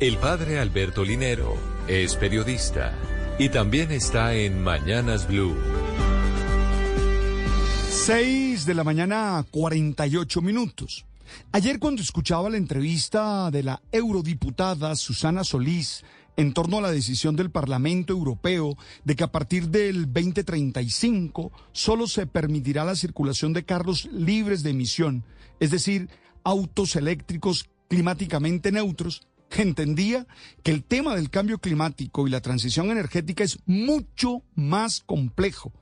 El padre Alberto Linero es periodista y también está en Mañanas Blue. 6 de la mañana, 48 minutos. Ayer cuando escuchaba la entrevista de la eurodiputada Susana Solís en torno a la decisión del Parlamento Europeo de que a partir del 2035 solo se permitirá la circulación de carros libres de emisión, es decir, autos eléctricos climáticamente neutros, entendía que el tema del cambio climático y la transición energética es mucho más complejo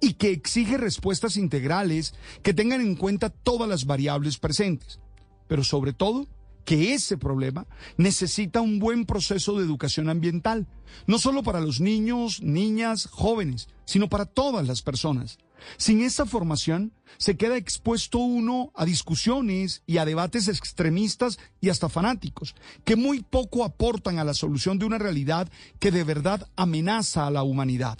y que exige respuestas integrales que tengan en cuenta todas las variables presentes. Pero sobre todo, que ese problema necesita un buen proceso de educación ambiental, no solo para los niños, niñas, jóvenes, sino para todas las personas. Sin esa formación, se queda expuesto uno a discusiones y a debates extremistas y hasta fanáticos, que muy poco aportan a la solución de una realidad que de verdad amenaza a la humanidad.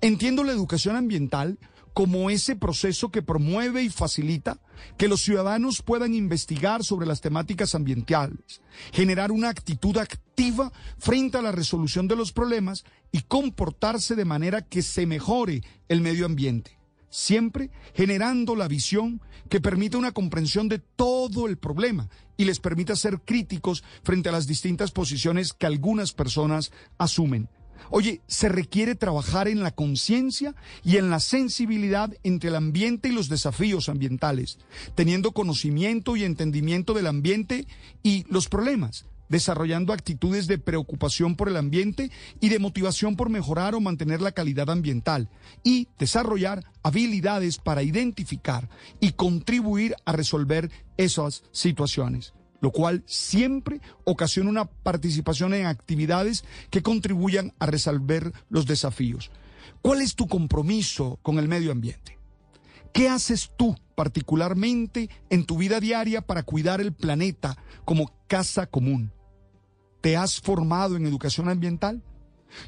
Entiendo la educación ambiental como ese proceso que promueve y facilita que los ciudadanos puedan investigar sobre las temáticas ambientales, generar una actitud activa frente a la resolución de los problemas y comportarse de manera que se mejore el medio ambiente siempre generando la visión que permita una comprensión de todo el problema y les permita ser críticos frente a las distintas posiciones que algunas personas asumen. Oye, se requiere trabajar en la conciencia y en la sensibilidad entre el ambiente y los desafíos ambientales, teniendo conocimiento y entendimiento del ambiente y los problemas, desarrollando actitudes de preocupación por el ambiente y de motivación por mejorar o mantener la calidad ambiental y desarrollar habilidades para identificar y contribuir a resolver esas situaciones lo cual siempre ocasiona una participación en actividades que contribuyan a resolver los desafíos. ¿Cuál es tu compromiso con el medio ambiente? ¿Qué haces tú particularmente en tu vida diaria para cuidar el planeta como casa común? ¿Te has formado en educación ambiental?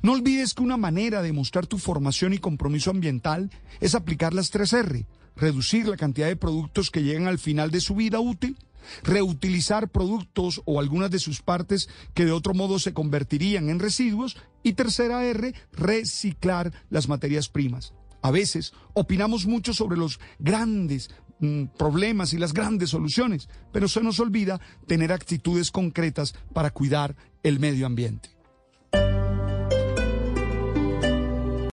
No olvides que una manera de mostrar tu formación y compromiso ambiental es aplicar las tres R, reducir la cantidad de productos que llegan al final de su vida útil, reutilizar productos o algunas de sus partes que de otro modo se convertirían en residuos y tercera R, reciclar las materias primas. A veces opinamos mucho sobre los grandes Mm, problemas y las grandes soluciones, pero se nos olvida tener actitudes concretas para cuidar el medio ambiente.